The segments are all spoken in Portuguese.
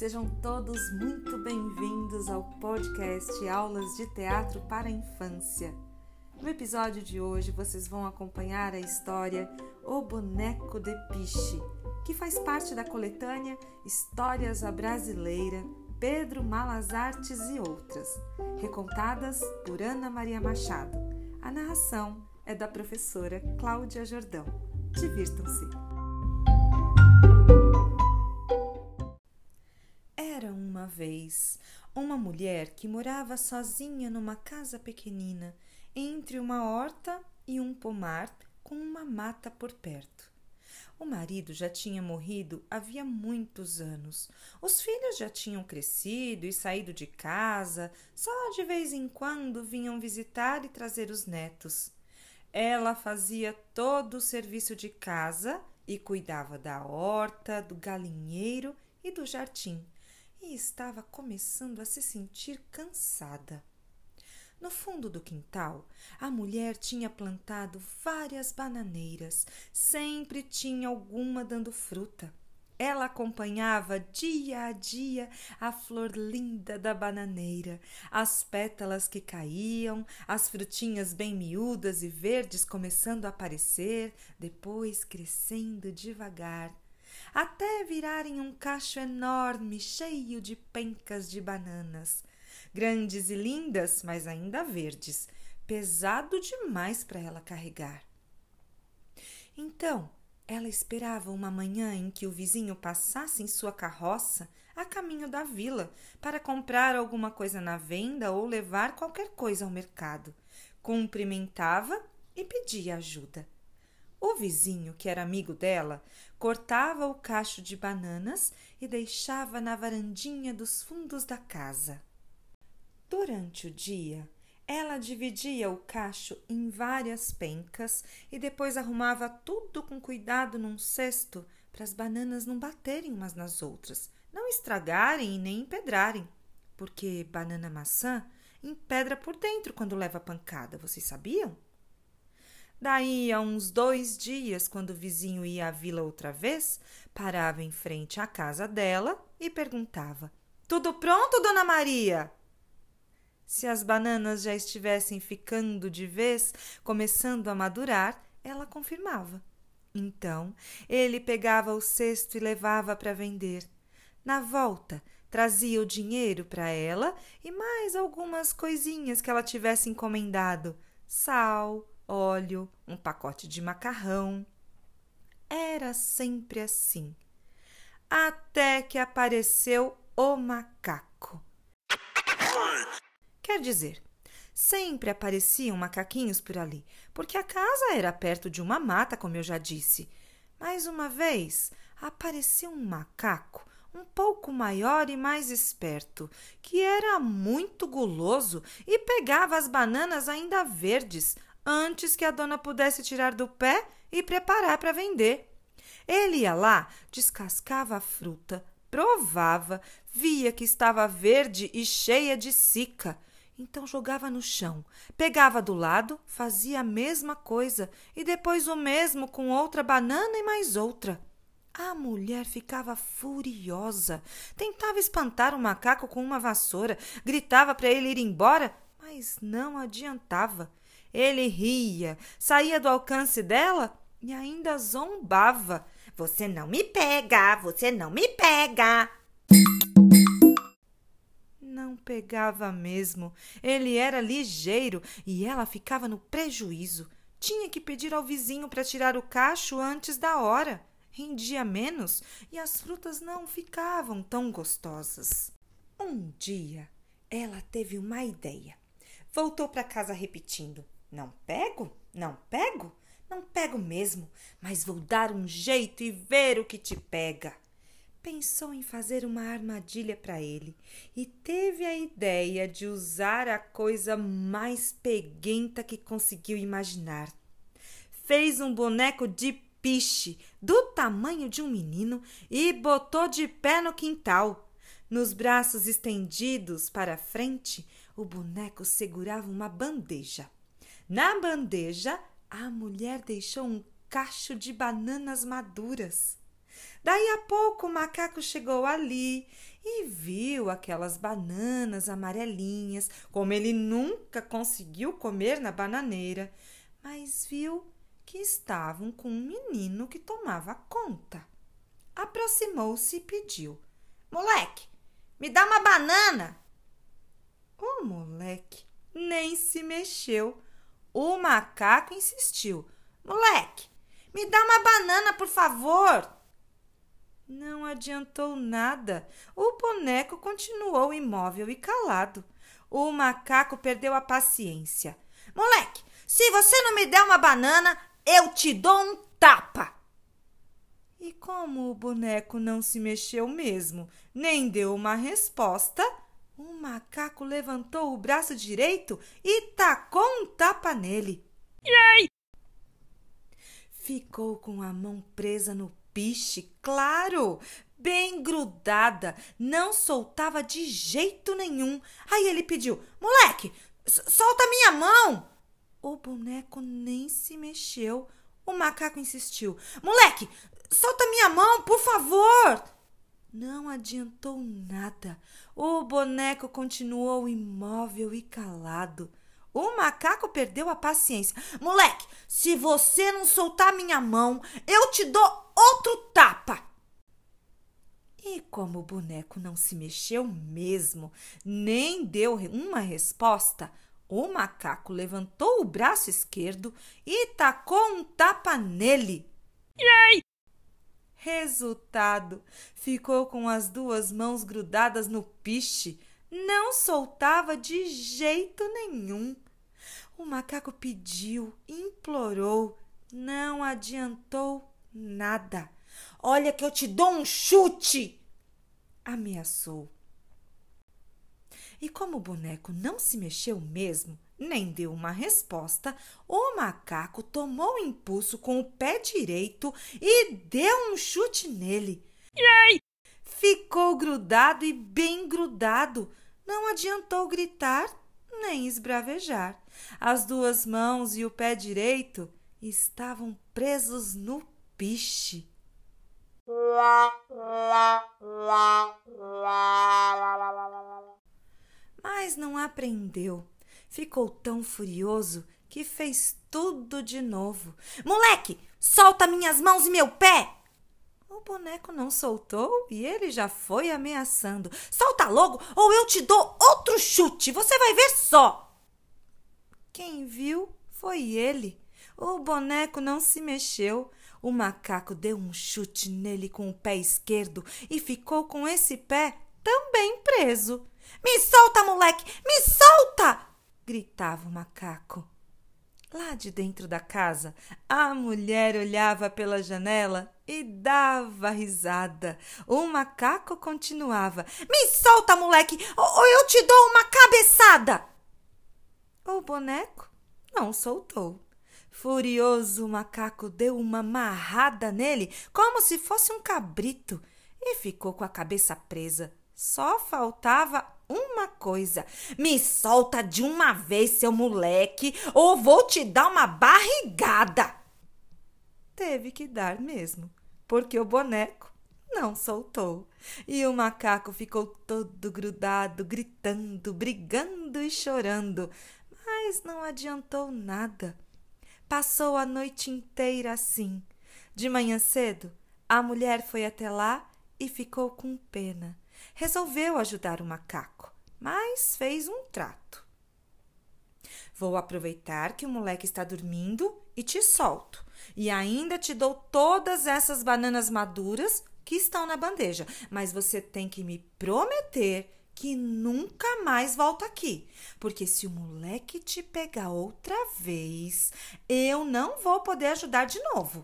Sejam todos muito bem-vindos ao podcast Aulas de Teatro para a Infância. No episódio de hoje vocês vão acompanhar a história O Boneco de Piche, que faz parte da coletânea Histórias à Brasileira, Pedro Malas Artes e outras, recontadas por Ana Maria Machado. A narração é da professora Cláudia Jordão. Divirtam-se! Uma vez uma mulher que morava sozinha numa casa pequenina, entre uma horta e um pomar com uma mata por perto. O marido já tinha morrido havia muitos anos. Os filhos já tinham crescido e saído de casa, só de vez em quando vinham visitar e trazer os netos. Ela fazia todo o serviço de casa e cuidava da horta, do galinheiro e do jardim e estava começando a se sentir cansada. No fundo do quintal, a mulher tinha plantado várias bananeiras, sempre tinha alguma dando fruta. Ela acompanhava dia a dia a flor linda da bananeira, as pétalas que caíam, as frutinhas bem miúdas e verdes começando a aparecer, depois crescendo devagar até virarem um cacho enorme, cheio de pencas de bananas, grandes e lindas, mas ainda verdes, pesado demais para ela carregar. Então, ela esperava uma manhã em que o vizinho passasse em sua carroça a caminho da vila para comprar alguma coisa na venda ou levar qualquer coisa ao mercado. Cumprimentava e pedia ajuda. O vizinho, que era amigo dela, cortava o cacho de bananas e deixava na varandinha dos fundos da casa. Durante o dia, ela dividia o cacho em várias pencas e depois arrumava tudo com cuidado num cesto para as bananas não baterem umas nas outras, não estragarem e nem empedrarem, porque banana maçã empedra por dentro quando leva pancada, vocês sabiam? Daí a uns dois dias, quando o vizinho ia à vila outra vez, parava em frente à casa dela e perguntava: Tudo pronto, dona Maria? Se as bananas já estivessem ficando de vez, começando a madurar, ela confirmava. Então ele pegava o cesto e levava para vender. Na volta, trazia o dinheiro para ela e mais algumas coisinhas que ela tivesse encomendado: sal, óleo, um pacote de macarrão. Era sempre assim. Até que apareceu o macaco. Quer dizer, sempre apareciam macaquinhos por ali, porque a casa era perto de uma mata, como eu já disse. Mas uma vez apareceu um macaco um pouco maior e mais esperto, que era muito guloso e pegava as bananas ainda verdes, antes que a dona pudesse tirar do pé e preparar para vender. Ele ia lá, descascava a fruta, provava, via que estava verde e cheia de cica. Então jogava no chão, pegava do lado, fazia a mesma coisa e depois o mesmo com outra banana e mais outra. A mulher ficava furiosa, tentava espantar o macaco com uma vassoura, gritava para ele ir embora, mas não adiantava. Ele ria, saía do alcance dela e ainda zombava. Você não me pega, você não me pega. Não pegava mesmo. Ele era ligeiro e ela ficava no prejuízo. Tinha que pedir ao vizinho para tirar o cacho antes da hora. Rendia menos e as frutas não ficavam tão gostosas. Um dia, ela teve uma ideia. Voltou para casa repetindo: não pego? Não pego? Não pego mesmo, mas vou dar um jeito e ver o que te pega. Pensou em fazer uma armadilha para ele e teve a ideia de usar a coisa mais peguenta que conseguiu imaginar. Fez um boneco de piche do tamanho de um menino e botou de pé no quintal. Nos braços estendidos para frente, o boneco segurava uma bandeja. Na bandeja, a mulher deixou um cacho de bananas maduras. Daí a pouco o macaco chegou ali e viu aquelas bananas amarelinhas, como ele nunca conseguiu comer na bananeira, mas viu que estavam com um menino que tomava conta. Aproximou-se e pediu: Moleque, me dá uma banana. O moleque nem se mexeu. O macaco insistiu: Moleque, me dá uma banana, por favor. Não adiantou nada. O boneco continuou imóvel e calado. O macaco perdeu a paciência. Moleque, se você não me der uma banana, eu te dou um tapa. E como o boneco não se mexeu mesmo, nem deu uma resposta, o macaco levantou o braço direito e tacou um tapa nele. Yay! Ficou com a mão presa no piche, claro, bem grudada, não soltava de jeito nenhum. Aí ele pediu: Moleque, solta minha mão! O boneco nem se mexeu. O macaco insistiu: Moleque, solta minha mão, por favor! Não adiantou nada. O boneco continuou imóvel e calado. O macaco perdeu a paciência. Moleque, se você não soltar minha mão, eu te dou outro tapa. E como o boneco não se mexeu mesmo, nem deu uma resposta, o macaco levantou o braço esquerdo e tacou um tapa nele. Yay! Resultado: ficou com as duas mãos grudadas no piche não soltava de jeito nenhum. O macaco pediu, implorou, não adiantou nada. Olha que eu te dou um chute! ameaçou. E como o boneco não se mexeu mesmo, nem deu uma resposta, o macaco tomou impulso com o pé direito e deu um chute nele. Yay! Ficou grudado e bem grudado, não adiantou gritar nem esbravejar. As duas mãos e o pé direito estavam presos no piche. Mas não aprendeu. Ficou tão furioso que fez tudo de novo. Moleque, solta minhas mãos e meu pé! O boneco não soltou e ele já foi ameaçando. Solta logo ou eu te dou outro chute, você vai ver só. Quem viu foi ele. O boneco não se mexeu. O macaco deu um chute nele com o pé esquerdo e ficou com esse pé também preso. Me solta, moleque! Me solta! Gritava o macaco. Lá de dentro da casa, a mulher olhava pela janela e dava risada. O macaco continuava: Me solta, moleque, ou eu te dou uma cabeçada! O boneco não soltou. Furioso, o macaco deu uma marrada nele, como se fosse um cabrito, e ficou com a cabeça presa. Só faltava uma coisa: me solta de uma vez, seu moleque, ou vou te dar uma barrigada. Teve que dar mesmo, porque o boneco não soltou. E o macaco ficou todo grudado, gritando, brigando e chorando, mas não adiantou nada. Passou a noite inteira assim. De manhã cedo, a mulher foi até lá e ficou com pena resolveu ajudar o macaco, mas fez um trato. Vou aproveitar que o moleque está dormindo e te solto. E ainda te dou todas essas bananas maduras que estão na bandeja. Mas você tem que me prometer que nunca mais volta aqui. Porque se o moleque te pegar outra vez, eu não vou poder ajudar de novo.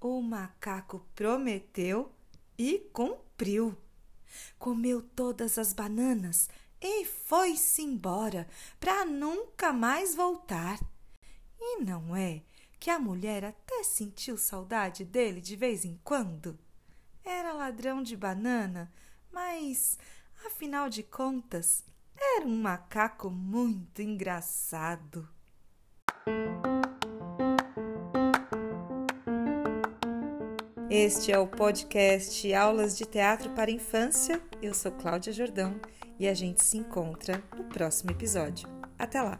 O macaco prometeu e cumpriu comeu todas as bananas e foi-se embora para nunca mais voltar. E não é que a mulher até sentiu saudade dele de vez em quando? Era ladrão de banana, mas, afinal de contas, era um macaco muito engraçado. Este é o podcast Aulas de Teatro para Infância. Eu sou Cláudia Jordão e a gente se encontra no próximo episódio. Até lá!